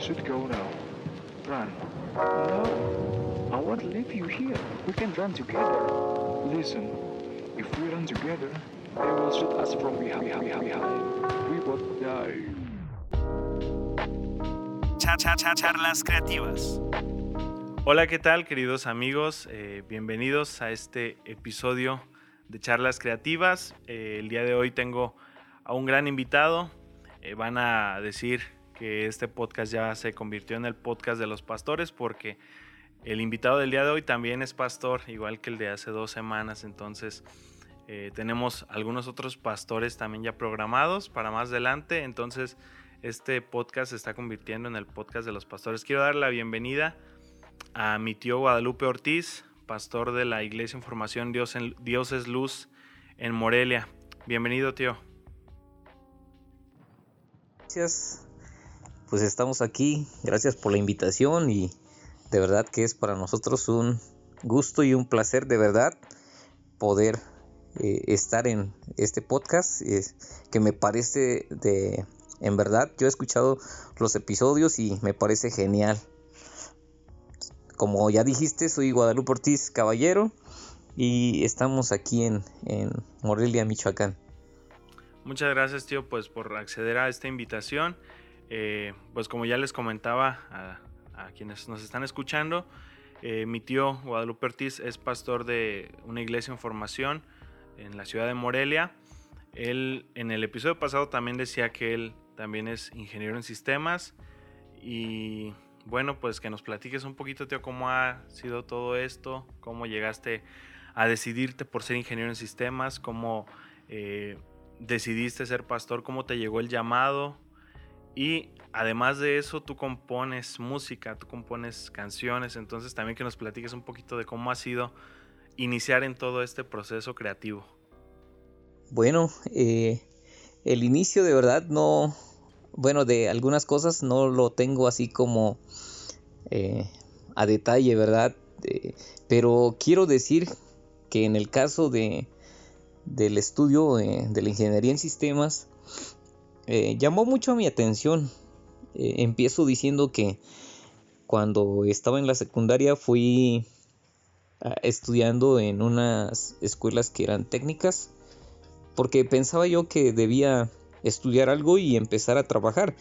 You should go now. Run. No. I won't leave you here. We can run together. Listen. If we run together, they will shoot us from behind. We both die. Cha cha cha charlas creativas. Hola, ¿qué tal, queridos amigos? Eh, bienvenidos a este episodio de Charlas Creativas. Eh, el día de hoy tengo a un gran invitado. Eh, van a decir que este podcast ya se convirtió en el podcast de los pastores porque el invitado del día de hoy también es pastor, igual que el de hace dos semanas. Entonces eh, tenemos algunos otros pastores también ya programados para más adelante. Entonces este podcast se está convirtiendo en el podcast de los pastores. Quiero dar la bienvenida a mi tío Guadalupe Ortiz, pastor de la Iglesia en Formación Dios, Dios es Luz en Morelia. Bienvenido, tío. Gracias pues estamos aquí. Gracias por la invitación y de verdad que es para nosotros un gusto y un placer de verdad poder eh, estar en este podcast. Que me parece de en verdad yo he escuchado los episodios y me parece genial. Como ya dijiste soy Guadalupe Ortiz Caballero y estamos aquí en, en Morelia Michoacán. Muchas gracias tío pues por acceder a esta invitación eh, pues como ya les comentaba a, quienes nos están escuchando, eh, mi tío Guadalupe Ortiz es pastor de una iglesia en formación en la ciudad de Morelia. Él en el episodio pasado también decía que él también es ingeniero en sistemas y bueno, pues que nos platiques un poquito, tío, cómo ha sido todo esto, cómo llegaste a decidirte por ser ingeniero en sistemas, cómo eh, decidiste ser pastor, cómo te llegó el llamado, y además de eso, tú compones música, tú compones canciones, entonces también que nos platiques un poquito de cómo ha sido iniciar en todo este proceso creativo. Bueno, eh, el inicio de verdad no, bueno, de algunas cosas no lo tengo así como eh, a detalle, ¿verdad? pero quiero decir que en el caso de, del estudio eh, de la ingeniería en sistemas, eh, llamó mucho mi atención. Eh, empiezo diciendo que cuando estaba en la secundaria fui ah, estudiando en unas escuelas que eran técnicas porque pensaba yo que debía estudiar algo y empezar a trabajar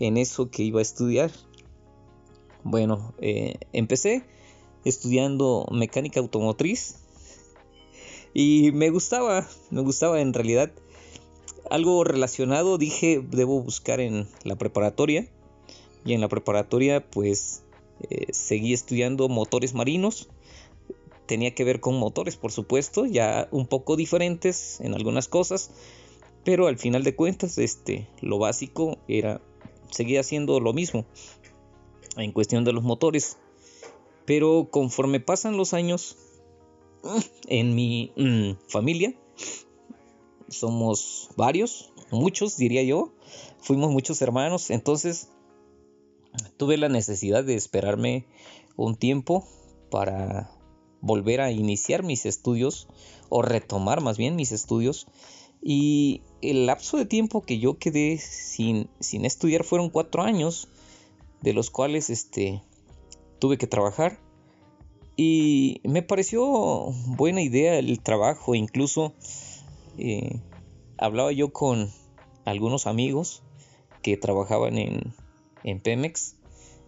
en eso que iba a estudiar. Bueno, eh, empecé estudiando mecánica automotriz y me gustaba, me gustaba en realidad algo relacionado dije debo buscar en la preparatoria. Y en la preparatoria pues eh, seguí estudiando motores marinos. Tenía que ver con motores por supuesto ya un poco diferentes en algunas cosas. Pero al final de cuentas este lo básico era seguía haciendo lo mismo en cuestión de los motores. Pero conforme pasan los años en mi mm, familia somos varios, muchos diría yo, fuimos muchos hermanos, entonces tuve la necesidad de esperarme un tiempo para volver a iniciar mis estudios o retomar más bien mis estudios. Y el lapso de tiempo que yo quedé sin, sin estudiar fueron cuatro años de los cuales este tuve que trabajar. Y me pareció buena idea el trabajo incluso hablaba yo con algunos amigos que trabajaban en, en Pemex.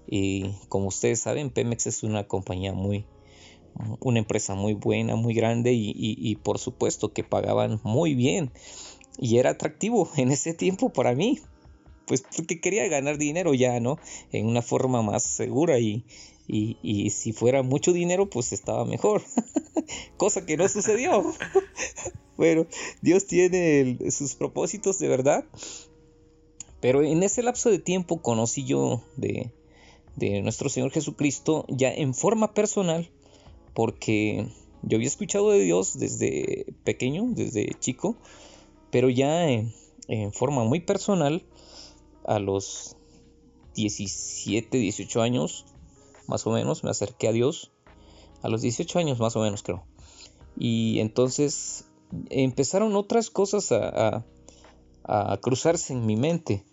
Y como ustedes saben Pemex es una compañía muy una empresa muy buena muy grande y, por supuesto que pagaban muy bien. Y era atractivo en ese tiempo para mí pues porque quería ganar dinero ya no en una forma más segura y, y, si fuera mucho dinero pues estaba mejor cosa que no sucedió bueno, Dios tiene sus propósitos de verdad. Pero en ese lapso de tiempo conocí yo de, nuestro Señor Jesucristo ya en forma personal, porque yo había escuchado de Dios desde pequeño, desde chico, pero ya en, en forma muy personal, a los 17, 18 años, más o menos, me acerqué a Dios. A los 18 años más o menos creo. Y entonces empezaron otras cosas a, cruzarse en mi mente.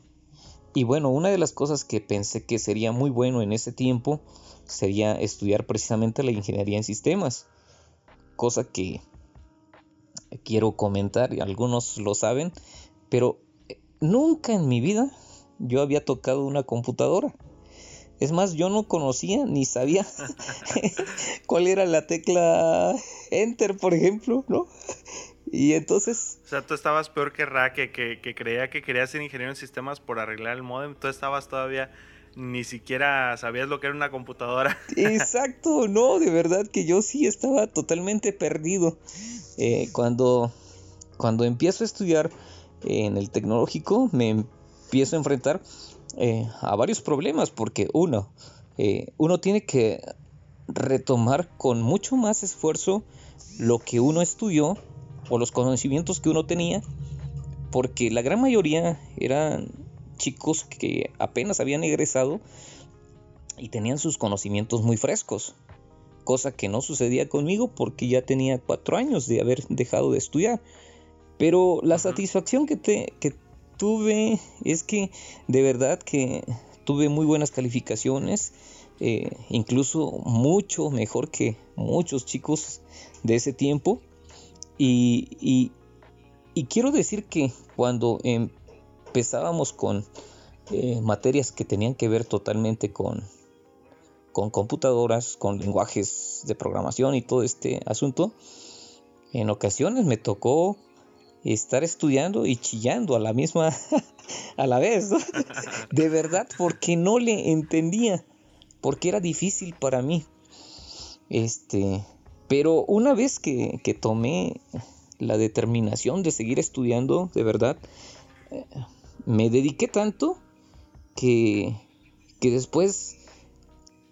y bueno, una de las cosas que pensé que sería muy bueno en ese tiempo sería estudiar precisamente la ingeniería en sistemas, cosa que quiero comentar, y algunos lo saben, pero nunca en mi vida yo había tocado una computadora. Es más, yo no conocía ni sabía cuál era la tecla Enter, por ejemplo, ¿no? Y entonces... O sea, tú estabas peor que Ra, que, creía que quería ser ingeniero en sistemas por arreglar el modem. Tú estabas todavía... Ni siquiera sabías lo que era una computadora. Exacto, no, de verdad que yo sí estaba totalmente perdido. Eh, cuando, cuando empiezo a estudiar en el tecnológico, me empiezo a enfrentar eh, a varios problemas, porque uno, eh, uno tiene que retomar con mucho más esfuerzo lo que uno estudió o los conocimientos que uno tenía, porque la gran mayoría eran chicos que apenas habían egresado y tenían sus conocimientos muy frescos, cosa que no sucedía conmigo porque ya tenía cuatro años de haber dejado de estudiar. Pero la satisfacción que, te, que tuve es que de verdad que tuve muy buenas calificaciones, eh, incluso mucho mejor que muchos chicos de ese tiempo. Y, quiero decir que cuando empezábamos con eh, materias que tenían que ver totalmente con, con computadoras, con lenguajes de programación y todo este asunto, en ocasiones me tocó estar estudiando y chillando a la misma a la vez, de verdad, porque no le entendía, porque era difícil para mí. Este, pero una vez que, que tomé la determinación de seguir estudiando, de verdad, eh, me dediqué tanto que, que después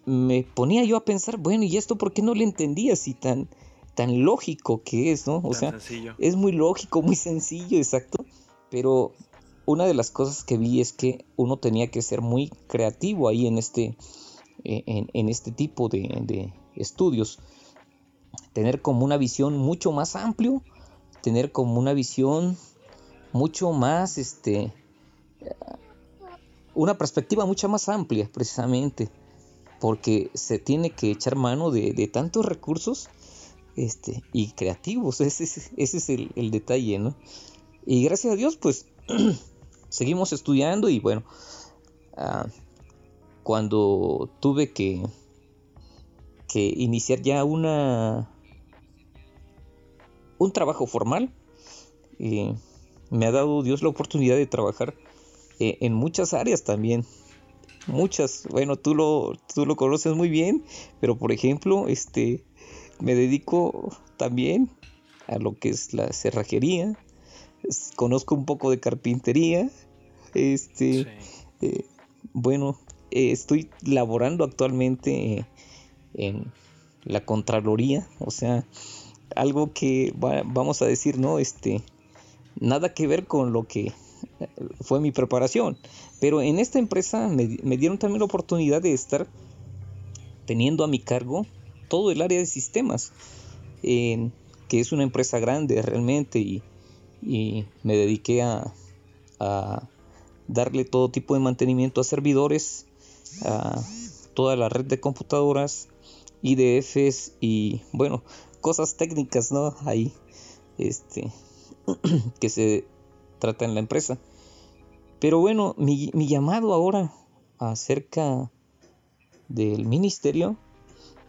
me ponía yo a pensar, bueno, ¿y esto por qué no le entendía si tan, tan lógico que es, ¿no? O sea, es muy lógico, muy sencillo, exacto. Pero una de las cosas que vi es que uno tenía que ser muy creativo ahí en este, eh, en, este tipo de, estudios. Tener como una visión mucho más amplio, tener como una visión mucho más, este, una perspectiva mucho más amplia, precisamente, porque se tiene que echar mano de, de tantos recursos este, y creativos. Ese, es el, detalle, ¿no? Y gracias a Dios, pues seguimos estudiando y bueno, ah, cuando tuve que, que iniciar ya una un trabajo formal, eh, me ha dado Dios la oportunidad de trabajar eh, en muchas áreas también. Muchas, bueno, tú lo, tú lo conoces muy bien, pero por ejemplo, este, me dedico también a lo que es la cerrajería. Conozco un poco de carpintería. Este, eh, bueno, eh, estoy laborando actualmente en la Contraloría, o sea, algo que vamos a decir, no, este, nada que ver con lo que fue mi preparación. Pero en esta empresa me, me dieron también la oportunidad de estar teniendo a mi cargo todo el área de sistemas, que es una empresa grande realmente y, me dediqué a, darle todo tipo de mantenimiento a servidores, a toda la red de computadoras, IDFs y bueno, cosas técnicas, ¿no? Ahí, este, que se trata en la empresa. Pero bueno, mi, mi llamado ahora acerca del ministerio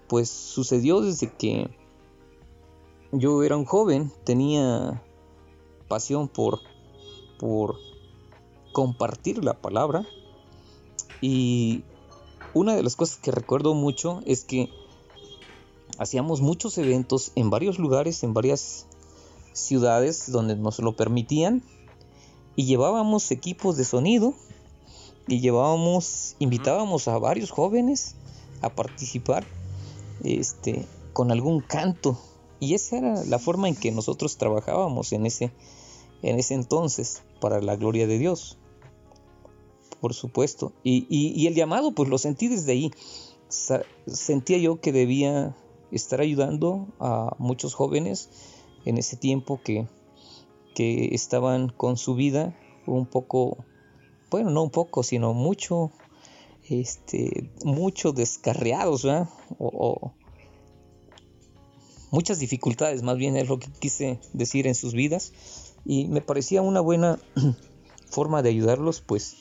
pues sucedió desde que yo era un joven, tenía pasión por, por compartir la palabra. Y una de las cosas que recuerdo mucho es que hacíamos muchos eventos en varios lugares, en varias ciudades donde nos lo permitían y llevábamos equipos de sonido y llevábamos, invitábamos a varios jóvenes a participar este, con algún canto. Y esa era la forma en que nosotros trabajábamos en ese, en ese entonces, para la gloria de Dios. Por supuesto. Y, el llamado, pues lo sentí desde ahí. sentía yo que debía estar ayudando a muchos jóvenes en ese tiempo que, que estaban con su vida un poco bueno, no un poco, sino mucho, este, mucho descarriados. O, muchas dificultades, más bien es lo que quise decir en sus vidas. Y me parecía una buena forma de ayudarlos, pues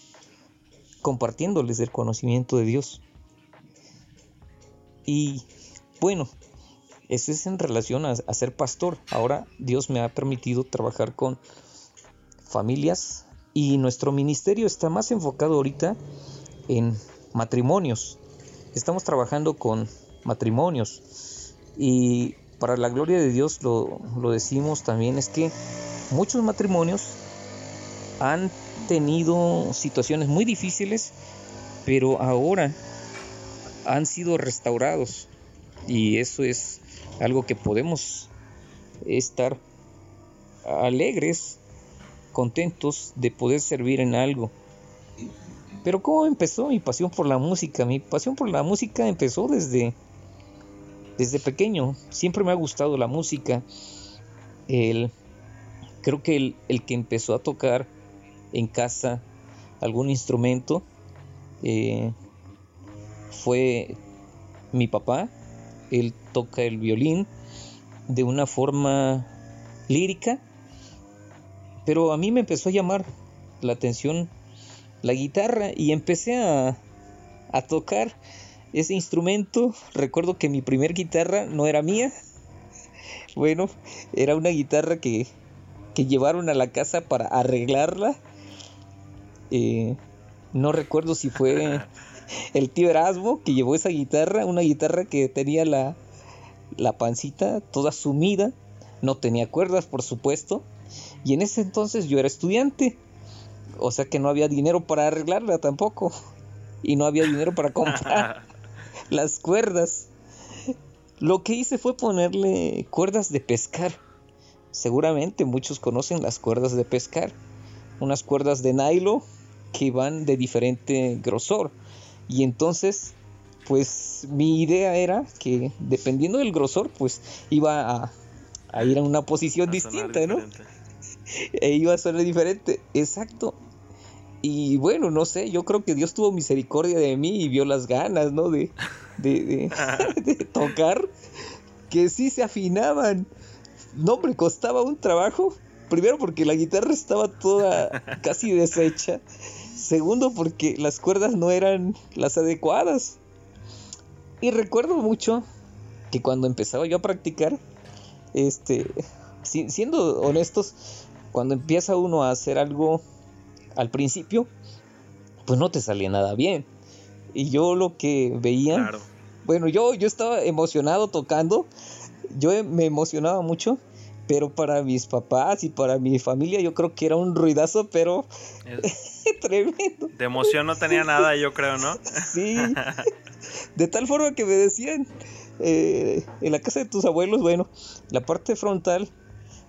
compartiéndoles el conocimiento de Dios. Y bueno, eso es en relación a, ser pastor. Ahora Dios me ha permitido trabajar con familias y nuestro ministerio está más enfocado ahorita en matrimonios. Estamos trabajando con matrimonios y para la gloria de Dios lo, lo decimos también es que muchos matrimonios han tenido situaciones muy difíciles, pero ahora han sido restaurados y eso es algo que podemos estar alegres, contentos de poder servir en algo. Pero ¿cómo empezó mi pasión por la música? Mi pasión por la música empezó desde, desde pequeño. Siempre me ha gustado la música. El, creo que el, el que empezó a tocar en casa algún instrumento eh, fue mi papá. Él toca el violín de una forma lírica, pero a mí me empezó a llamar la atención la guitarra y empecé a, a tocar ese instrumento. Recuerdo que mi primer guitarra no era mía. Bueno, era una guitarra que, que llevaron a la casa para arreglarla. Eh, no recuerdo si fue el tío Erasmo que llevó esa guitarra, una guitarra que tenía la, la pancita toda sumida, no tenía cuerdas por supuesto, y en ese entonces yo era estudiante, o sea que no había dinero para arreglarla tampoco, y no había dinero para comprar las cuerdas. Lo que hice fue ponerle cuerdas de pescar. Seguramente muchos conocen las cuerdas de pescar. Unas cuerdas de nylon que van de diferente grosor. Y entonces pues mi idea era que dependiendo del grosor, pues iba a, ir a una posición distinta, ¿no? E iba a ser diferente, exacto. Y bueno, no sé, yo creo que Dios tuvo misericordia de mí y vio las ganas, ¿no? De, de, de, tocar, que sí se afinaban. No, me costaba un trabajo. Primero porque la guitarra estaba toda casi deshecha. Segundo porque las cuerdas no eran las adecuadas. Y recuerdo mucho que cuando empezaba yo a practicar, este, siendo honestos, cuando empieza uno a hacer algo al principio, pues no te salía nada bien. Y yo lo que veía, bueno, yo, yo estaba emocionado tocando, yo me emocionaba mucho, pero para mis papás y para mi familia yo creo que era un ruidazo, pero tremendo. De emoción no tenía nada, yo creo, ¿no? sí. De tal forma que me decían, eh, en la casa de tus abuelos, bueno, la parte frontal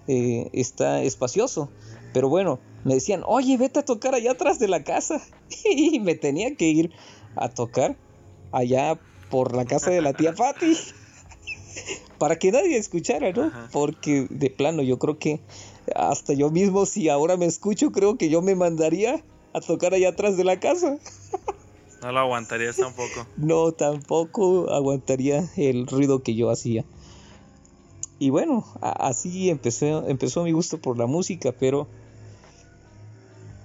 eh, está espacioso, pero bueno, me decían, oye, vete a tocar allá atrás de la casa. y me tenía que ir a tocar allá por la casa de la tía Patti. para que nadie escuchara, ¿no? Porque de plano yo creo que hasta yo mismo, si ahora me escucho, creo que yo me mandaría a tocar allá atrás de la casa. No lo aguantarías tampoco. no, tampoco aguantaría el ruido que yo hacía. Y bueno, así empezó, empezó mi gusto por la música, pero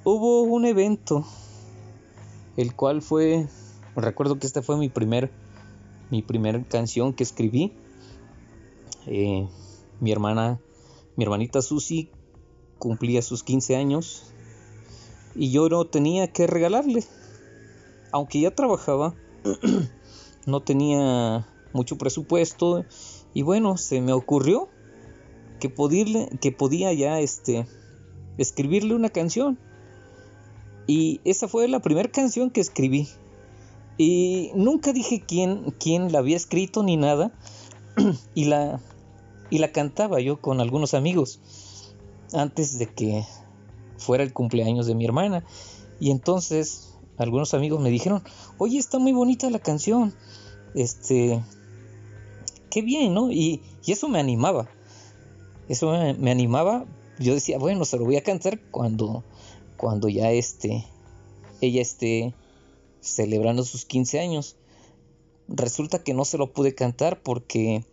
hubo un evento, el cual fue, recuerdo que esta fue mi primer, mi primer canción que escribí. Eh, mi hermana, mi hermanita Susi cumplía sus 15 años y yo no tenía que regalarle aunque ya trabajaba, no tenía mucho presupuesto y bueno, se me ocurrió que, que podía ya este, escribirle una canción. Y esa fue la primera canción que escribí. Y nunca dije quién, quién la había escrito ni nada. y, la, y la cantaba yo con algunos amigos antes de que fuera el cumpleaños de mi hermana. Y entonces algunos amigos me dijeron, oye, está muy bonita la canción. Este, qué bien, ¿no? Y, eso me animaba. Eso me, animaba. Yo decía, bueno, se lo voy a cantar cuando, cuando ya este, ella esté celebrando sus 15 años. Resulta que no se lo pude cantar porque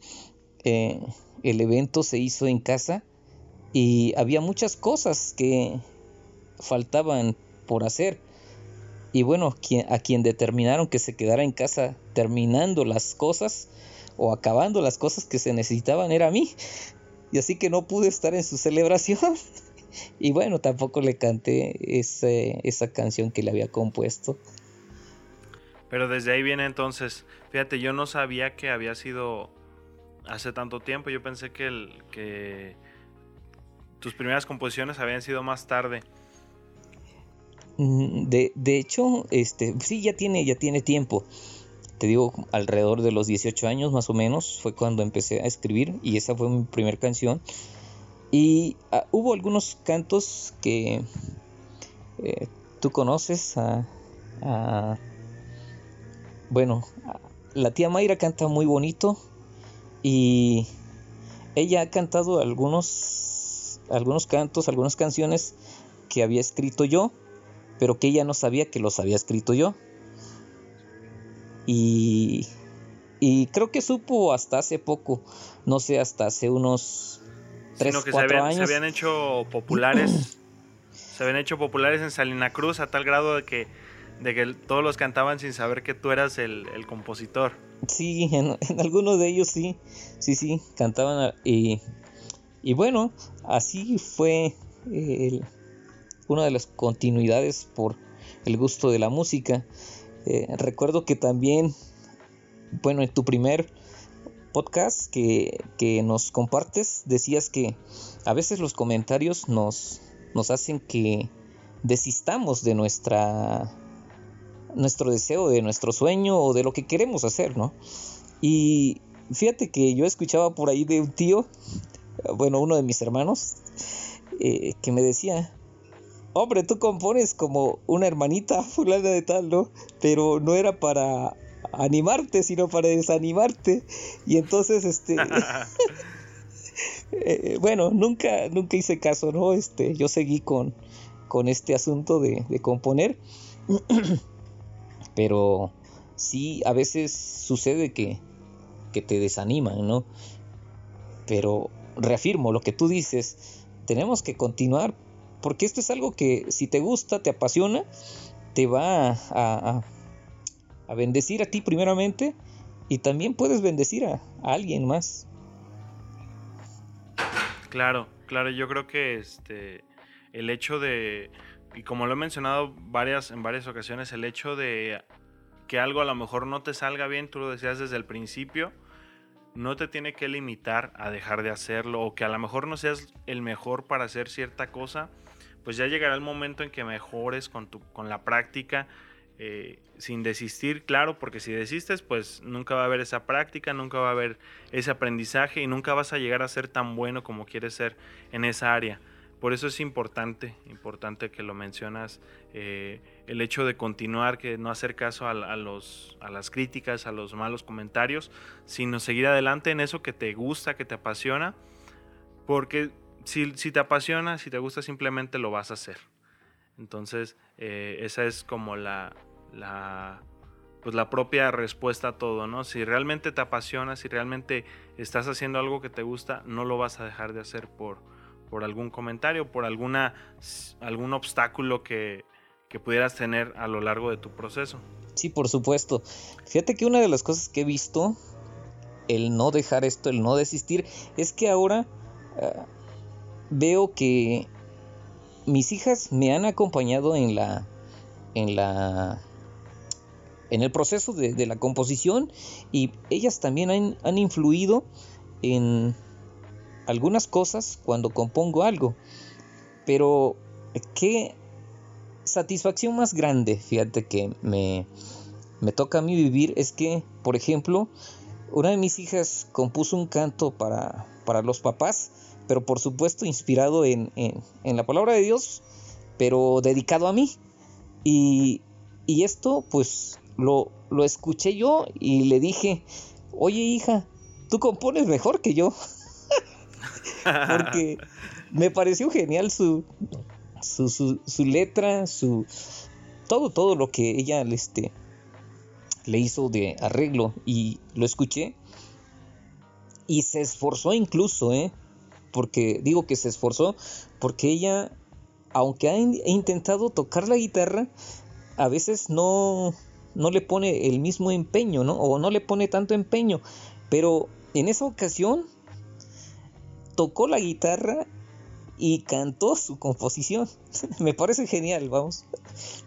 eh, el evento se hizo en casa y había muchas cosas que faltaban por hacer. Y bueno, a quien determinaron que se quedara en casa terminando las cosas o acabando las cosas que se necesitaban era a mí. Y así que no pude estar en su celebración. y bueno, tampoco le canté esa canción que le había compuesto. Pero desde ahí viene entonces, fíjate, yo no sabía que había sido hace tanto tiempo, yo pensé que, el, que tus primeras composiciones habían sido más tarde. Mm, de, de, hecho, este, sí, ya tiene, ya tiene tiempo. Te digo, alrededor de los 18 años más o menos fue cuando empecé a escribir y esa fue mi primera canción. Y ah, hubo algunos cantos que eh, tú conoces a, bueno, la tía Mayra canta muy bonito y ella ha cantado algunos algunos cantos, algunas canciones que había escrito yo pero que ella no sabía que los había escrito yo. Y, y creo que supo hasta hace poco, no sé, hasta hace unos 3, 4 años. Se habían hecho populares, se habían hecho populares en Salina Cruz a tal grado de que, de que todos los cantaban sin saber que tú eras el, compositor. Sí, en, algunos de ellos sí, sí, sí, cantaban y, y bueno, así fue el, una de las continuidades por el gusto de la música. Eh, recuerdo que también, bueno, en tu primer podcast que, nos compartes, decías que a veces los comentarios nos, nos hacen que desistamos de nuestra nuestro deseo, de nuestro sueño o de lo que queremos hacer, ¿no? Y fíjate que yo escuchaba por ahí de un tío, bueno, uno de mis hermanos, eh, que me decía, hombre, tú compones como una hermanita fulana de tal, ¿no? Pero no era para animarte, sino para desanimarte. Y entonces, este... Eh, bueno, nunca, nunca hice caso, ¿no? Este, yo seguí con, con este asunto de, de componer. Pero sí, a veces sucede que, que te desaniman, ¿no? Pero reafirmo lo que tú dices, tenemos que continuar porque esto es algo que si te gusta, te apasiona, te va a, a, bendecir a ti primeramente y también puedes bendecir a, alguien más. Claro, claro, yo creo que este el hecho de y como lo he mencionado varias en varias ocasiones, el hecho de que algo a lo mejor no te salga bien, tú lo decías desde el principio, no te tiene que limitar a dejar de hacerlo o que a lo mejor no seas el mejor para hacer cierta cosa, pues ya llegará el momento en que mejores con, tu, con la práctica. Eh, sin desistir, claro, porque si desistes, pues nunca va a haber esa práctica, nunca va a haber ese aprendizaje y nunca vas a llegar a ser tan bueno como quieres ser en esa área. Por eso es importante, importante que lo mencionas, eh, el hecho de continuar, que no hacer caso a, los, a las críticas, a los malos comentarios, sino seguir adelante en eso que te gusta, que te apasiona, porque si, te apasiona, si te gusta, simplemente lo vas a hacer. Entonces, eh, esa es como la, la, pues la propia respuesta a todo, ¿no? Si realmente te apasiona, si realmente estás haciendo algo que te gusta, no lo vas a dejar de hacer por, por algún comentario, por alguna, algún obstáculo que, que pudieras tener a lo largo de tu proceso. Sí, por supuesto. Fíjate que una de las cosas que he visto, el no dejar esto, el no desistir, es que ahora eh, veo que mis hijas me han acompañado en la en la en el proceso de, la composición y ellas también han, han, influido en algunas cosas cuando compongo algo. Pero qué satisfacción más grande fíjate que me, me toca a mí vivir es que por ejemplo una de mis hijas compuso un canto para, para los papás pero por supuesto inspirado en, la palabra de Dios, pero dedicado a mí. Y, esto pues lo, lo, escuché yo y le dije, oye hija, tú compones mejor que yo. Porque me pareció genial su, su, su, letra, su, todo, todo lo que ella este, le hizo de arreglo y lo escuché. Y se esforzó incluso, ¿eh? Porque digo que se esforzó porque ella, aunque ha intentado tocar la guitarra, a veces no, no le pone el mismo empeño, ¿no? O no le pone tanto empeño. Pero en esa ocasión tocó la guitarra y cantó su composición. Me parece genial, vamos.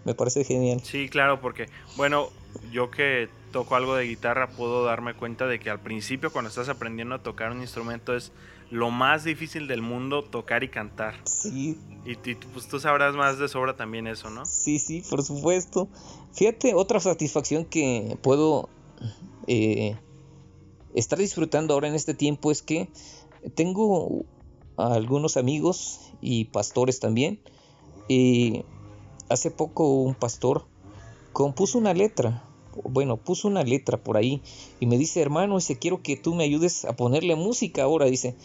Me parece genial. Sí, claro, porque, bueno, yo que toco algo de guitarra puedo darme cuenta de que al principio cuando estás aprendiendo a tocar un instrumento es lo más difícil del mundo tocar y cantar. Sí. Y, pues tú sabrás más de sobra también eso, ¿no? Sí, sí, por supuesto. Fíjate, otra satisfacción que puedo eh, estar disfrutando ahora en este tiempo es que tengo algunos amigos y pastores también. Y hace poco un pastor compuso una letra, bueno, puso una letra por ahí y me dice, hermano, dice, quiero que tú me ayudes a ponerle música ahora, dice,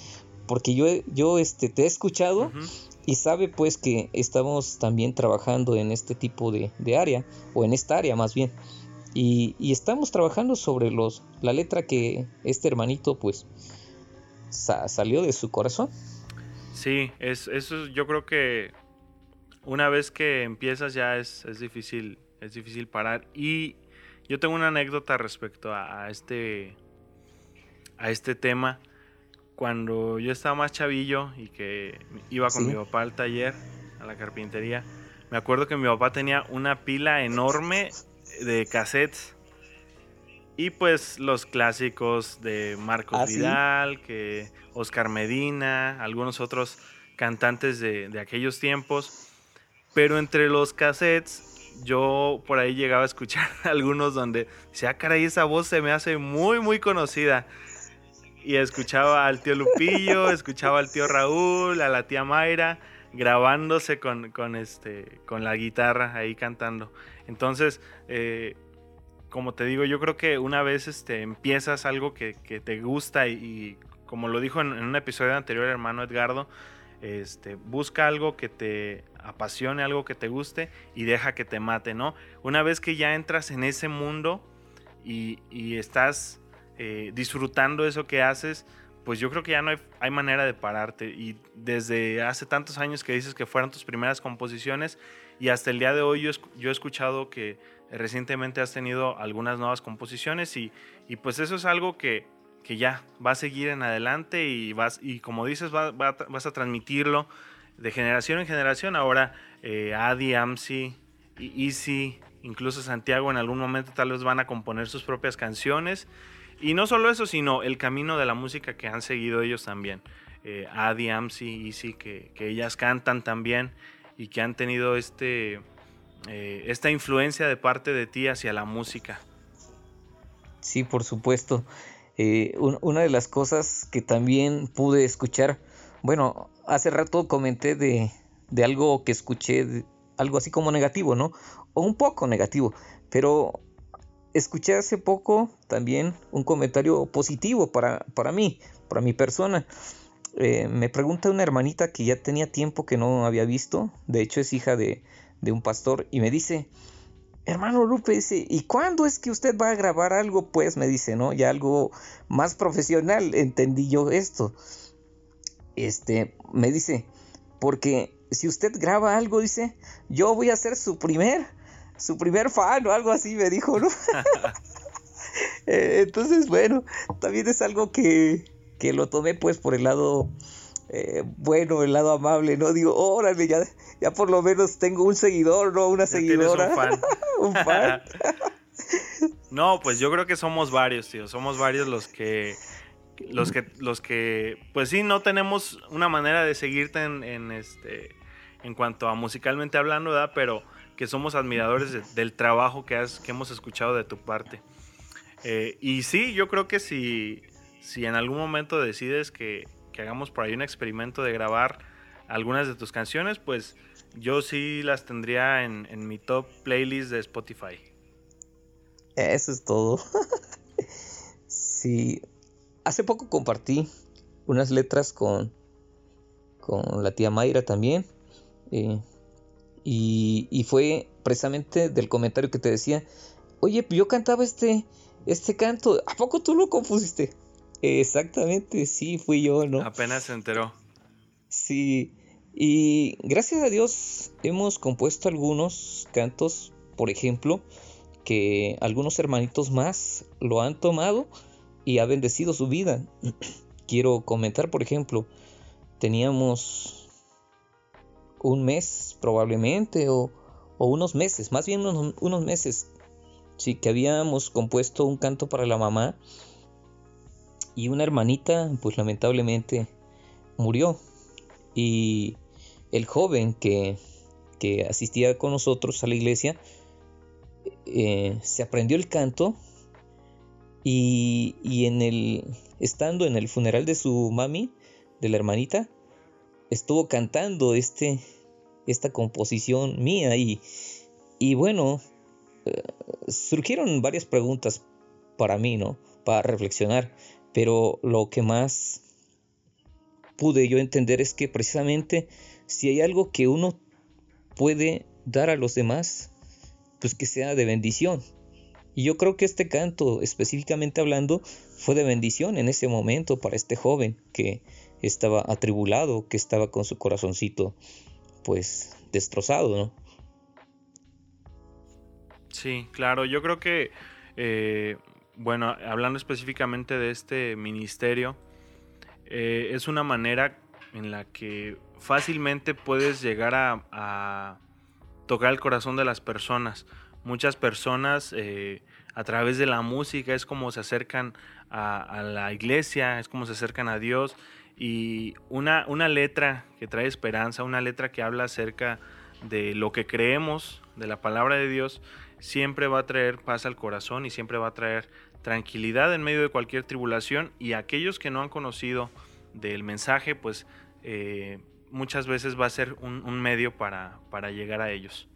porque yo, yo este, te he escuchado y sabe pues que estamos también trabajando en este tipo de, área, o en esta área más bien. Y, y, estamos trabajando sobre los, la letra que este hermanito pues salió de su corazón. Sí, es, eso yo creo que una vez que empiezas ya es, es difícil, es difícil parar. Y yo tengo una anécdota respecto a, este, a este tema. Cuando yo estaba más chavillo y que iba con mi papá al taller, a la carpintería, me acuerdo que mi papá tenía una pila enorme de cassettes. Y pues los clásicos de Marcos ¿Ah, Vidal, que Oscar Medina, algunos otros cantantes de, de aquellos tiempos. Pero entre los cassettes yo por ahí llegaba a escuchar algunos donde decía, ah, caray, esa voz se me hace muy, muy conocida. Y escuchaba al tío Lupillo, escuchaba al tío Raúl, a la tía Mayra, grabándose con, con, este, con la guitarra ahí cantando. Entonces, eh, como te digo, yo creo que una vez este, empiezas algo que, que te gusta y, como lo dijo en, en, un episodio anterior hermano Edgardo, este, busca algo que te apasione, algo que te guste y deja que te mate, ¿no? Una vez que ya entras en ese mundo y, estás eh, disfrutando eso que haces, pues yo creo que ya no hay, manera de pararte. Y desde hace tantos años que dices que fueron tus primeras composiciones y hasta el día de hoy yo, he escuchado que recientemente has tenido algunas nuevas composiciones y, pues eso es algo que, ya va a seguir en adelante y vas y como dices vas a transmitirlo de generación en generación. Ahora eh, Adi, Amsi, Easy, incluso Santiago en algún momento tal vez van a componer sus propias canciones. Y no solo eso, sino el camino de la música que han seguido ellos también. Eh, Adi, Amsi, Easy, que, que, ellas cantan también y que han tenido este, eh, esta influencia de parte de ti hacia la música. Sí, por supuesto. Eh, una de las cosas que también pude escuchar, bueno, hace rato comenté de, algo que escuché, algo así como negativo, ¿no? O un poco negativo, pero escuché hace poco también un comentario positivo para, para mí, para mi persona. Eh, me pregunta una hermanita que ya tenía tiempo que no había visto, de hecho es hija de, de un pastor, y me dice, hermano Lupe, dice, ¿y cuándo es que usted va a grabar algo? Pues me dice, ¿no? Ya algo más profesional, entendí yo esto este, me dice, porque si usted graba algo, dice, yo voy a ser su primer, su primer fan o algo así, me dijo, ¿no? Eh, entonces, bueno, también es algo que, que lo tomé pues por el lado eh, bueno, el lado amable, ¿no? Digo, órale, ya, ya por lo menos tengo un seguidor, ¿no? Una seguidora. Un fan. un fan. no, pues yo creo que somos varios, tío. Somos varios los que los que, los que, pues sí, no tenemos una manera de seguirte en, este, en cuanto a musicalmente hablando, ¿verdad? Pero que somos admiradores del trabajo que, has, que hemos escuchado de tu parte. Eh, y sí, yo creo que si, si en algún momento decides que, que, hagamos por ahí un experimento de grabar algunas de tus canciones, pues yo sí las tendría en, mi top playlist de Spotify. Eso es todo. sí, Hace poco compartí unas letras con, con la tía Mayra también. Y, fue precisamente del comentario que te decía, oye, yo cantaba este, este canto, ¿a poco tú lo compusiste? Exactamente, sí, fui yo, ¿no? Apenas se enteró. Sí, y gracias a Dios hemos compuesto algunos cantos, por ejemplo, que algunos hermanitos más lo han tomado y ha bendecido su vida. Quiero comentar, por ejemplo, teníamos un mes probablemente o, unos meses, más bien unos, unos, meses, sí, que habíamos compuesto un canto para la mamá y una hermanita, pues lamentablemente murió. Y el joven que, asistía con nosotros a la iglesia eh, se aprendió el canto y, en el estando en el funeral de su mami de la hermanita estuvo cantando este esta composición mía y, y bueno eh, surgieron varias preguntas para mí no para reflexionar pero lo que más pude yo entender es que precisamente si hay algo que uno puede dar a los demás, pues que sea de bendición. Y yo creo que este canto, específicamente hablando, fue de bendición en ese momento para este joven que estaba atribulado, que estaba con su corazoncito pues destrozado, ¿no? Sí, claro, yo creo que, eh, bueno, hablando específicamente de este ministerio, eh, es una manera en la que fácilmente puedes llegar a, tocar el corazón de las personas. Muchas personas eh, a través de la música es como se acercan a, la iglesia, es como se acercan a Dios. Y una, una letra que trae esperanza, una letra que habla acerca de lo que creemos, de la palabra de Dios, siempre va a traer paz al corazón y siempre va a traer tranquilidad en medio de cualquier tribulación. Y aquellos que no han conocido del mensaje, pues eh, muchas veces va a ser un, medio para, llegar a ellos.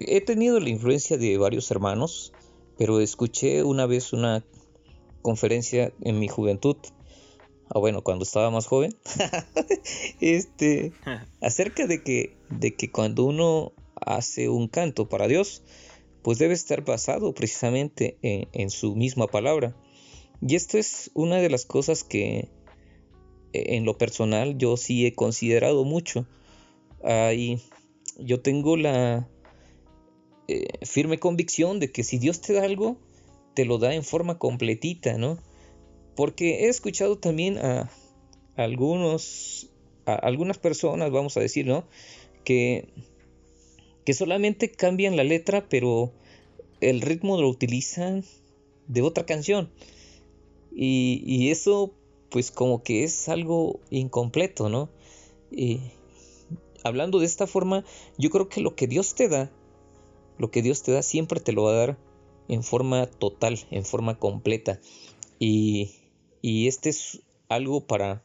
He tenido la influencia de varios hermanos, pero escuché una vez una conferencia en mi juventud, o bueno, cuando estaba más joven, este, acerca de que, de que cuando uno hace un canto para Dios, pues debe estar basado precisamente en, su misma palabra. Y esto es una de las cosas que, en lo personal yo sí he considerado mucho. Ahí yo tengo la eh, firme convicción de que si Dios te da algo, te lo da en forma completita, ¿no? Porque he escuchado también a, algunos, a algunas personas, vamos a decir, ¿no? Que, que solamente cambian la letra, pero el ritmo lo utilizan de otra canción. Y, y eso pues como que es algo incompleto, ¿no? Y hablando de esta forma, yo creo que lo que Dios te da, lo que Dios te da siempre te lo va a dar en forma total, en forma completa. Y, y este es algo para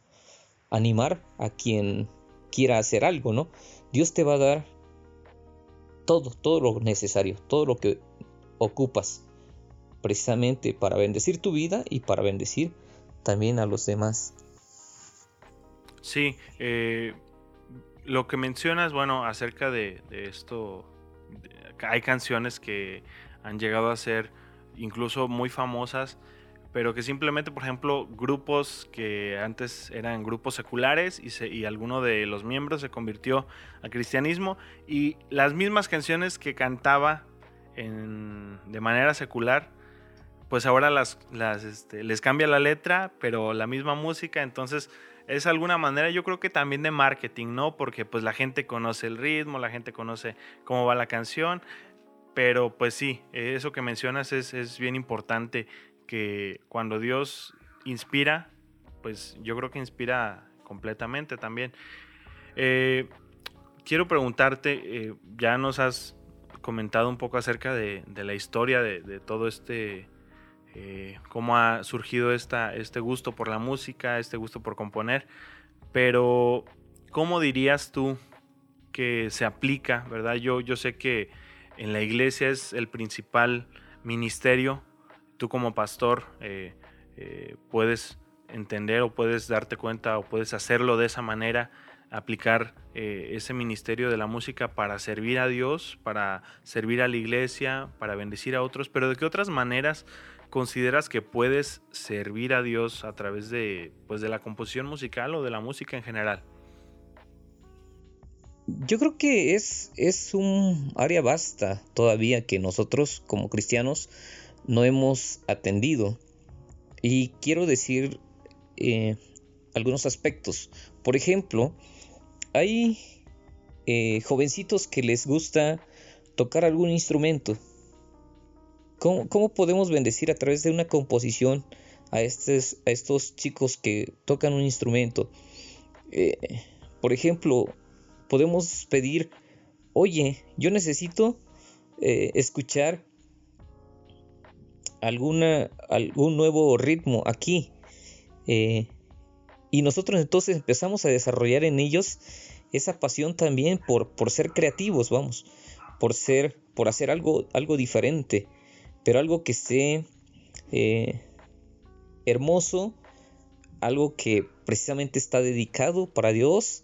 animar a quien quiera hacer algo, ¿no? Dios te va a dar todo, todo lo necesario, todo lo que ocupas, precisamente para bendecir tu vida y para bendecir también a los demás. Sí, eh, lo que mencionas, bueno, acerca de, esto, hay canciones que han llegado a ser incluso muy famosas, pero que simplemente, por ejemplo, grupos que antes eran grupos seculares y, y alguno de los miembros se convirtió al cristianismo y las mismas canciones que cantaba de manera secular pues ahora las, este, les cambia la letra, pero la misma música, entonces es alguna manera yo creo que también de marketing, ¿no? Porque pues la gente conoce el ritmo, la gente conoce cómo va la canción, pero pues sí, eso que mencionas es, bien importante, que cuando Dios inspira, pues yo creo que inspira completamente también. Eh, quiero preguntarte, eh, ya nos has comentado un poco acerca de, la historia de todo este eh, cómo ha surgido este gusto por la música, este gusto por componer, pero ¿cómo dirías tú que se aplica, verdad? Yo, yo sé que en la iglesia es el principal ministerio, tú como pastor eh, eh, puedes entender o puedes darte cuenta o puedes hacerlo de esa manera, aplicar eh, ese ministerio de la música para servir a Dios, para servir a la iglesia, para bendecir a otros, pero de qué otras maneras consideras que puedes servir a Dios a través de, pues, de la composición musical o de la música en general? Yo creo que es, es un área vasta todavía que nosotros como cristianos no hemos atendido. Y quiero decir eh, algunos aspectos. Por ejemplo, hay eh, jovencitos que les gusta tocar algún instrumento ¿Cómo, podemos bendecir a través de una composición a estos, a estos chicos que tocan un instrumento? Eh, por ejemplo, podemos pedir, oye, yo necesito escuchar alguna, algún nuevo ritmo aquí. Eh, y nosotros entonces empezamos a desarrollar en ellos esa pasión también por, por ser creativos, vamos, por ser, por hacer algo, algo diferente pero algo que esté eh, hermoso, algo que precisamente está dedicado para Dios,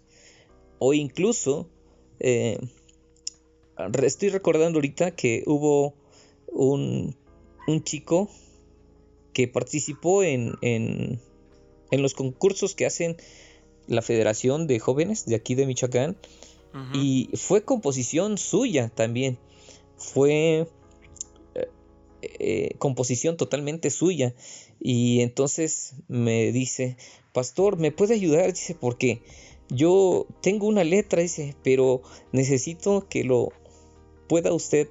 o incluso eh, estoy recordando ahorita que hubo un, chico que participó en, en, los concursos que hacen la Federación de Jóvenes de aquí de Michoacán y fue composición suya también. Fue eh, composición totalmente suya. Y entonces me dice, pastor, ¿me puede ayudar? Dice, porque yo tengo una letra, dice, pero necesito que lo pueda usted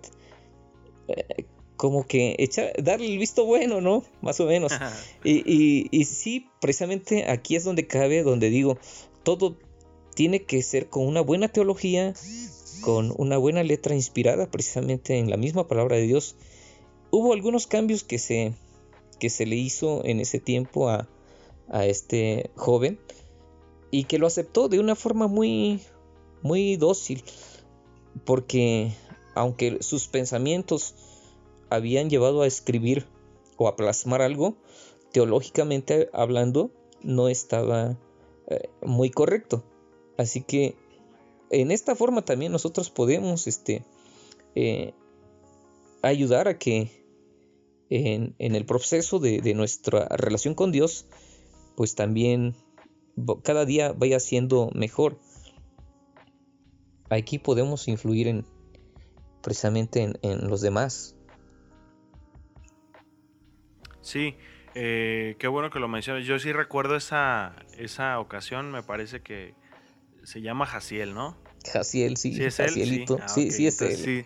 eh, como que echar, darle el visto bueno, ¿no? Más o menos. y, y, y sí, precisamente aquí es donde cabe, donde digo, todo tiene que ser con una buena teología, con una buena letra inspirada precisamente en la misma palabra de Dios hubo algunos cambios que se, que se le hizo en ese tiempo a, a este joven y que lo aceptó de una forma muy, muy dócil, porque aunque sus pensamientos habían llevado a escribir o a plasmar algo, teológicamente hablando, no estaba eh, muy correcto. Así que en esta forma también nosotros podemos este, eh, ayudar a que en, el proceso de, nuestra relación con Dios, pues también cada día vaya siendo mejor. Aquí podemos influir en precisamente en, los demás. Sí, eh, qué bueno que lo mencionas. Yo sí recuerdo esa, esa ocasión, me parece que se llama Jaciel, ¿no? Jaciel, sí. Sí, es él. Sí, ah, sí, es él. Sí,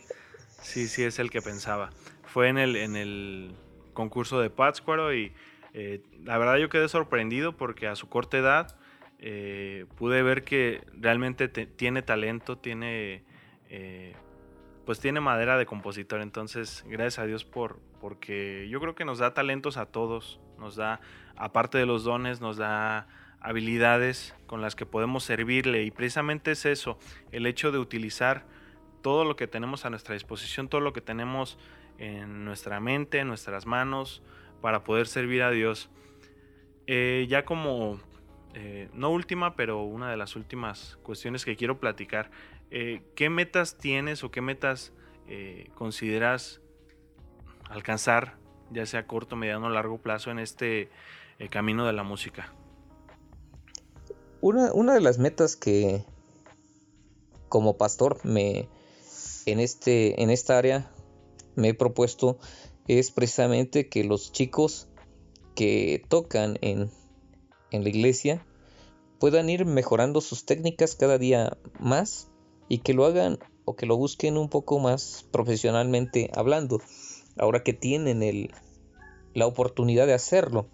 sí, sí, es el que pensaba fue en el, en el concurso de Pátzcuaro y eh, la verdad yo quedé sorprendido porque a su corta edad eh, pude ver que realmente tiene talento, tiene eh, pues tiene madera de compositor. Entonces, gracias a Dios por porque yo creo que nos da talentos a todos, nos da aparte de los dones, nos da habilidades con las que podemos servirle y precisamente es eso, el hecho de utilizar todo lo que tenemos a nuestra disposición, todo lo que tenemos en nuestra mente, en nuestras manos, para poder servir a Dios. Eh, ya como, eh, no última, pero una de las últimas cuestiones que quiero platicar, eh, ¿qué metas tienes o qué metas consideras alcanzar, ya sea corto, mediano o largo plazo, en este camino de la música? Una, una, de las metas que como pastor me en este en esta área me he propuesto es precisamente que los chicos que tocan en, en la iglesia puedan ir mejorando sus técnicas cada día más y que lo hagan o que lo busquen un poco más profesionalmente hablando, ahora que tienen el, la oportunidad de hacerlo,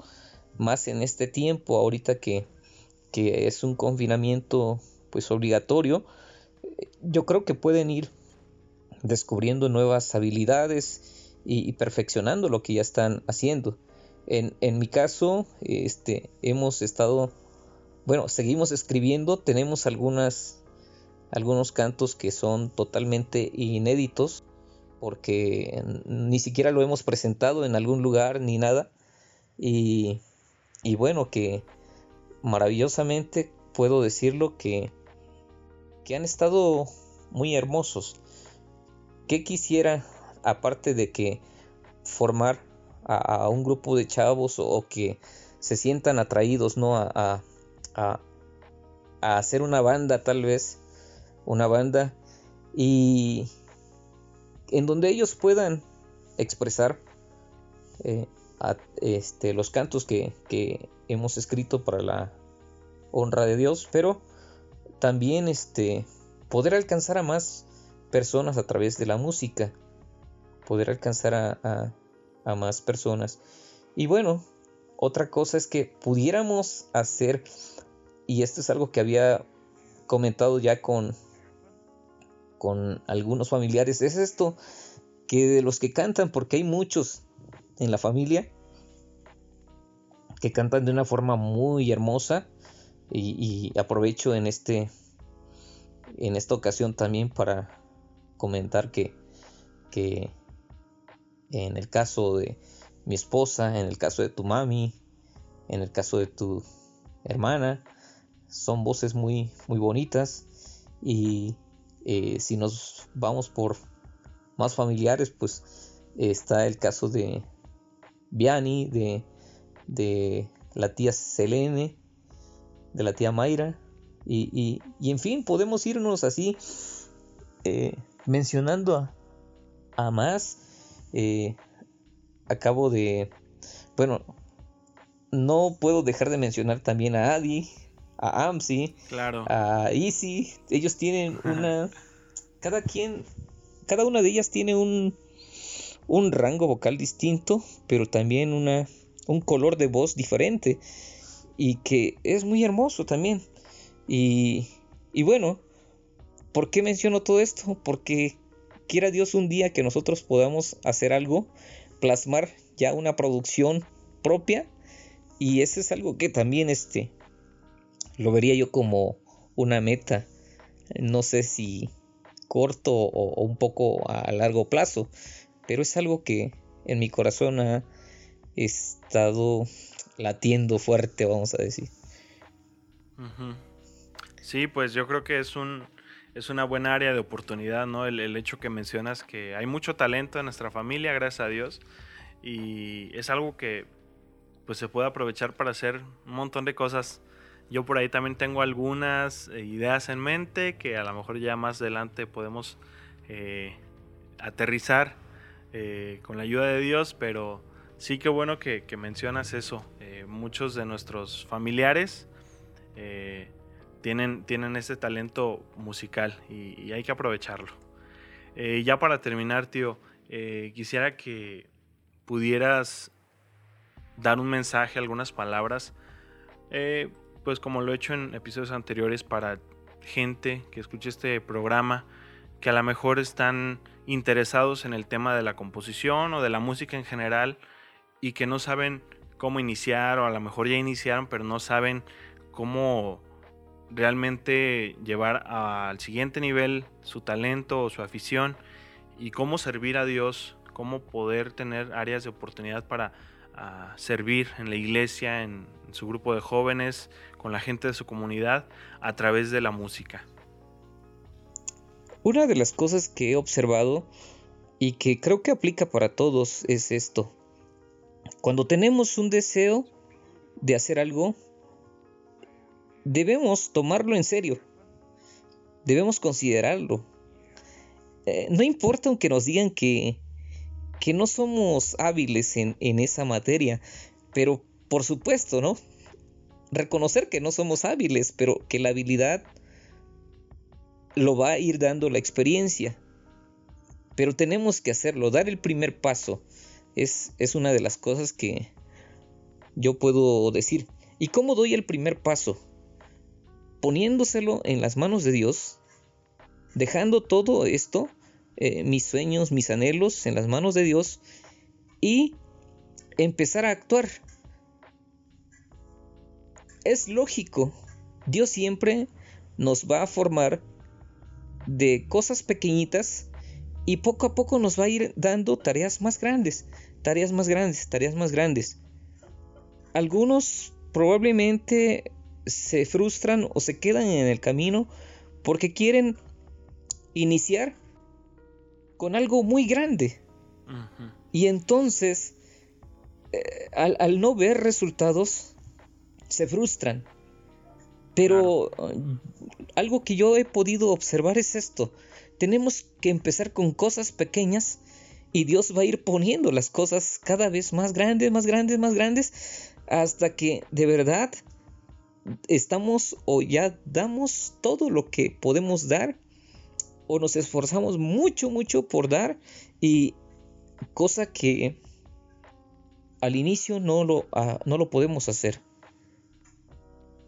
más en este tiempo, ahorita que, que es un confinamiento pues obligatorio, yo creo que pueden ir descubriendo nuevas habilidades y, perfeccionando lo que ya están haciendo. En, mi caso, este, hemos estado, bueno, seguimos escribiendo, tenemos algunas, algunos cantos que son totalmente inéditos, porque ni siquiera lo hemos presentado en algún lugar ni nada. Y, bueno, que maravillosamente puedo decirlo que que han estado muy hermosos. ¿Qué quisiera, aparte de que formar a, un grupo de chavos o, que se sientan atraídos, ¿no? A, a, a, hacer una banda, tal vez, una banda, y en donde ellos puedan expresar eh, este, los cantos que, hemos escrito para la honra de Dios, pero también este, poder alcanzar a más personas a través de la música, poder alcanzar a, más personas. Y bueno, otra cosa es que pudiéramos hacer, y esto es algo que había comentado ya con, con algunos familiares, es esto, que de los que cantan, porque hay muchos en la familia que cantan de una forma muy hermosa, y, aprovecho en este en esta ocasión también para comentar que, que en el caso de mi esposa, en el caso de tu mami, en el caso de tu hermana, son voces muy, muy bonitas y eh, si nos vamos por más familiares, pues está el caso de Viani, de, de la tía Selene, de la tía Mayra, y, en fin, podemos irnos así eh, mencionando a, más. Eh, acabo de... Bueno, no puedo dejar de mencionar también a Adi, a Amsi, claro. a Easy. Ellos tienen una... Cada quien... Cada una de ellas tiene un, un rango vocal distinto, pero también una, un color de voz diferente. Y que es muy hermoso también. Y, y bueno, ¿por qué menciono todo esto? Porque quiera Dios un día que nosotros podamos hacer algo, plasmar ya una producción propia. Y ese es algo que también este, lo vería yo como una meta. No sé si corto o, un poco a largo plazo. Pero es algo que en mi corazón ha estado latiendo fuerte, vamos a decir. Sí, pues yo creo que es un es una buena área de oportunidad, ¿no? El, hecho que mencionas que hay mucho talento en nuestra familia, gracias a Dios, y es algo que pues se puede aprovechar para hacer un montón de cosas. Yo por ahí también tengo algunas eh, ideas en mente que a lo mejor ya más adelante podemos eh, aterrizar eh, con la ayuda de Dios, pero sí que bueno que, mencionas eso. muchos de nuestros familiares tienen, tienen ese talento musical y, hay que aprovecharlo. Ya para terminar, tío, quisiera que pudieras dar un mensaje, algunas palabras, pues como lo he hecho en episodios anteriores para gente que escuche este programa, que a lo mejor están interesados en el tema de la composición o de la música en general y que no saben cómo iniciar o a lo mejor ya iniciaron pero no saben cómo realmente llevar al siguiente nivel su talento o su afición y cómo servir a Dios, cómo poder tener áreas de oportunidad para ah, servir en la iglesia, en, su grupo de jóvenes, con la gente de su comunidad, a través de la música. Una de las cosas que he observado y que creo que aplica para todos es esto. Cuando tenemos un deseo de hacer algo, debemos tomarlo en serio. Debemos considerarlo. Eh, no importa aunque nos digan que, que no somos hábiles en, en esa materia, pero por supuesto, ¿no? Reconocer que no somos hábiles, pero que la habilidad lo va a ir dando la experiencia. Pero tenemos que hacerlo, dar el primer paso. Es, es una de las cosas que yo puedo decir. ¿Y cómo doy el primer paso? poniéndoselo en las manos de Dios, dejando todo esto, eh, mis sueños, mis anhelos en las manos de Dios y empezar a actuar. Es lógico, Dios siempre nos va a formar de cosas pequeñitas y poco a poco nos va a ir dando tareas más grandes, tareas más grandes, tareas más grandes. Algunos probablemente se frustran o se quedan en el camino porque quieren iniciar con algo muy grande. Y entonces, eh, al, no ver resultados, se frustran. Pero uh, algo que yo he podido observar es esto. Tenemos que empezar con cosas pequeñas y Dios va a ir poniendo las cosas cada vez más grandes, más grandes, más grandes, hasta que de verdad estamos o ya damos todo lo que podemos dar o nos esforzamos mucho, mucho por dar y cosa que al inicio no lo, ah, no lo podemos hacer.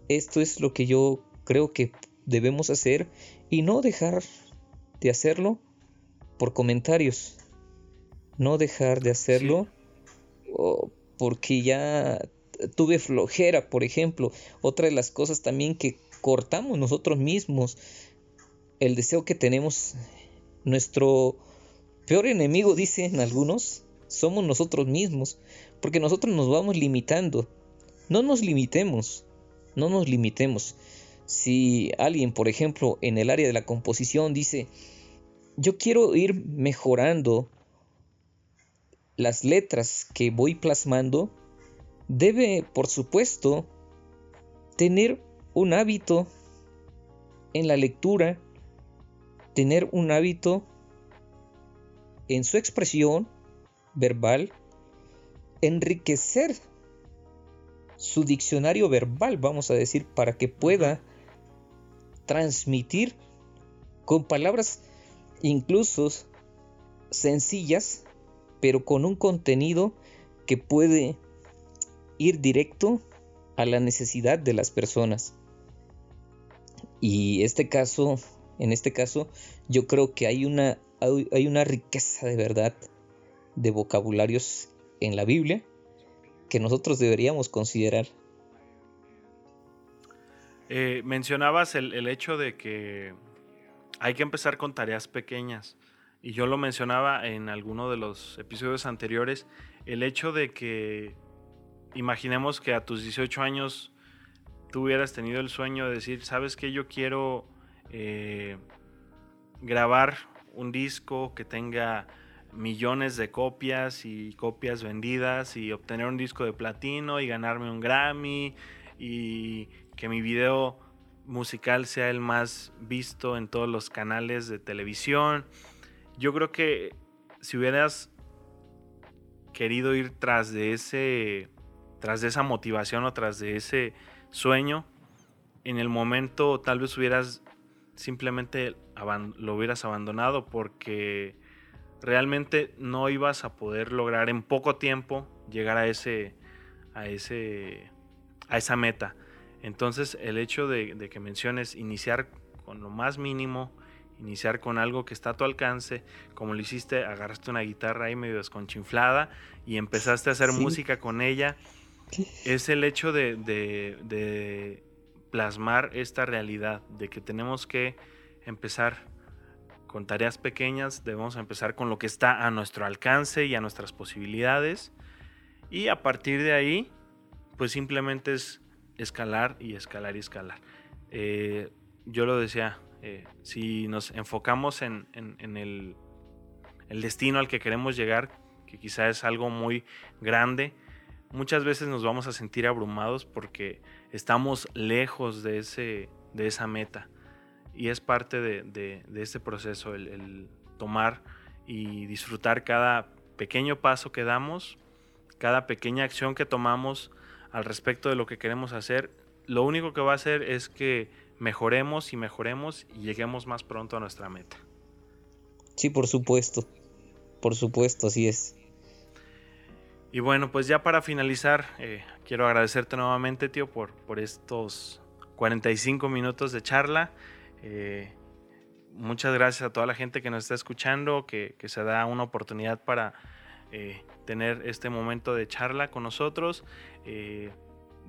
Esto es lo que yo creo que debemos hacer y no dejar de hacerlo por comentarios. No dejar de hacerlo porque ya tuve flojera, por ejemplo. Otra de las cosas también que cortamos nosotros mismos. El deseo que tenemos. Nuestro peor enemigo, dicen algunos, somos nosotros mismos. Porque nosotros nos vamos limitando. No nos limitemos. No nos limitemos. Si alguien, por ejemplo, en el área de la composición dice, yo quiero ir mejorando las letras que voy plasmando, debe, por supuesto, tener un hábito en la lectura, tener un hábito en su expresión verbal, enriquecer su diccionario verbal, vamos a decir, para que pueda transmitir con palabras incluso sencillas, pero con un contenido que puede ir directo a la necesidad de las personas. Y este caso, en este caso, yo creo que hay una, hay una riqueza de verdad de vocabularios en la Biblia que nosotros deberíamos considerar. Eh, mencionabas el, el, hecho de que hay que empezar con tareas pequeñas. Y yo lo mencionaba en alguno de los episodios anteriores, el hecho de que imaginemos que a tus 18 años tú hubieras tenido el sueño de decir, ¿sabes qué? Yo quiero eh, grabar un disco que tenga millones de copias y copias vendidas y obtener un disco de platino y ganarme un Grammy y que mi video musical sea el más visto en todos los canales de televisión. Yo creo que si hubieras querido ir tras de ese tras de esa motivación o tras de ese sueño, en el momento tal vez hubieras simplemente lo hubieras abandonado porque realmente no ibas a poder lograr en poco tiempo llegar a ese a ese a esa meta. Entonces el hecho de, de que menciones iniciar con lo más mínimo, iniciar con algo que está a tu alcance, como lo hiciste, agarraste una guitarra ahí medio desconchinflada y empezaste a hacer música con ella es el hecho de, plasmar esta realidad, de que tenemos que empezar con tareas pequeñas, debemos empezar con lo que está a nuestro alcance y a nuestras posibilidades. Y a partir de ahí, pues simplemente es escalar y escalar y escalar. Eh, yo lo decía, eh, si nos enfocamos en, el, el, destino al que queremos llegar, que quizá es algo muy grande, muchas veces nos vamos a sentir abrumados porque estamos lejos de, ese, de esa meta. Y es parte de, de, este proceso, el, tomar y disfrutar cada pequeño paso que damos, cada pequeña acción que tomamos al respecto de lo que queremos hacer. Lo único que va a hacer es que mejoremos y mejoremos y lleguemos más pronto a nuestra meta. Sí, por supuesto. Por supuesto, así es. Y bueno, pues ya para finalizar, eh, quiero agradecerte nuevamente, tío, por, por estos 45 minutos de charla. Eh, muchas gracias a toda la gente que nos está escuchando, que, se da una oportunidad para eh, tener este momento de charla con nosotros.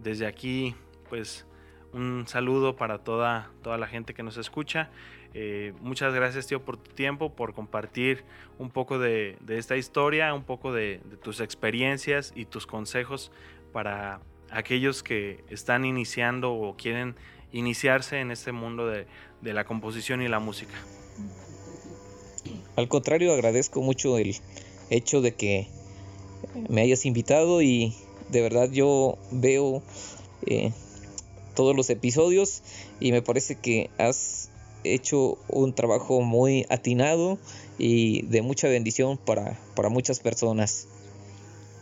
desde aquí, pues un saludo para toda, toda la gente que nos escucha. Eh, muchas gracias, tío, por tu tiempo, por compartir un poco de, esta historia, un poco de, tus experiencias y tus consejos para aquellos que están iniciando o quieren iniciarse en este mundo de, la composición y la música. Al contrario, agradezco mucho el hecho de que me hayas invitado y de verdad yo veo eh, todos los episodios y me parece que has hecho un trabajo muy atinado y de mucha bendición para, para muchas personas.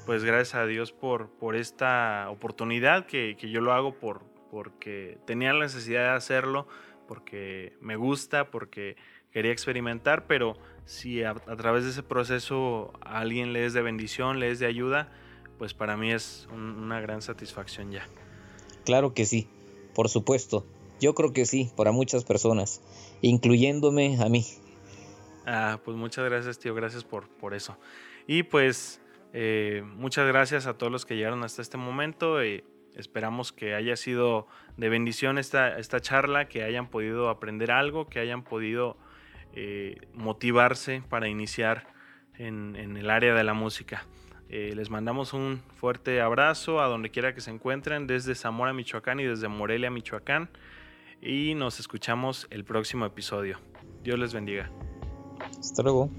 Pues gracias a Dios por, por esta oportunidad que, que yo lo hago por, porque tenía la necesidad de hacerlo, porque me gusta, porque quería experimentar, pero si a, través de ese proceso a alguien le es de bendición, le es de ayuda, pues para mí es una gran satisfacción ya. Claro que sí, por supuesto. Yo creo que sí, para muchas personas, incluyéndome a mí. Ah, pues muchas gracias, tío, gracias por, por eso. Y pues eh, muchas gracias a todos los que llegaron hasta este momento. esperamos que haya sido de bendición esta, esta charla, que hayan podido aprender algo, que hayan podido eh, motivarse para iniciar en, el área de la música. Eh, les mandamos un fuerte abrazo a donde quiera que se encuentren, desde Zamora, Michoacán y desde Morelia, Michoacán. Y nos escuchamos el próximo episodio. Dios les bendiga. Hasta luego.